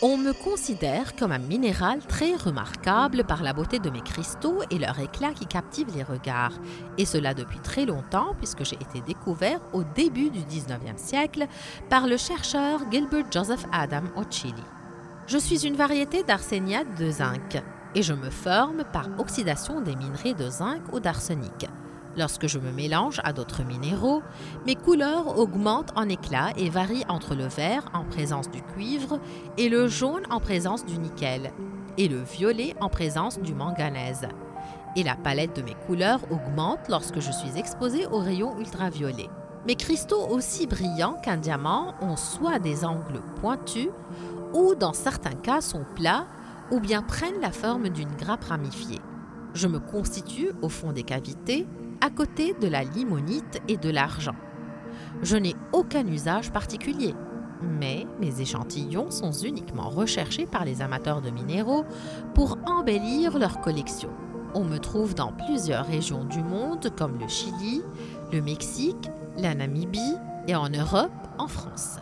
On me considère comme un minéral très remarquable par la beauté de mes cristaux et leur éclat qui captive les regards. Et cela depuis très longtemps puisque j'ai été découvert au début du 19e siècle par le chercheur Gilbert Joseph Adam au Chili. Je suis une variété d'arséniate de zinc et je me forme par oxydation des minerais de zinc ou d'arsenic. Lorsque je me mélange à d'autres minéraux, mes couleurs augmentent en éclat et varient entre le vert en présence du cuivre et le jaune en présence du nickel et le violet en présence du manganèse. Et la palette de mes couleurs augmente lorsque je suis exposé aux rayons ultraviolets. Mes cristaux aussi brillants qu'un diamant ont soit des angles pointus ou dans certains cas sont plats ou bien prennent la forme d'une grappe ramifiée. Je me constitue au fond des cavités à côté de la limonite et de l'argent. Je n'ai aucun usage particulier, mais mes échantillons sont uniquement recherchés par les amateurs de minéraux pour embellir leur collection. On me trouve dans plusieurs régions du monde comme le Chili, le Mexique, la Namibie et en Europe, en France.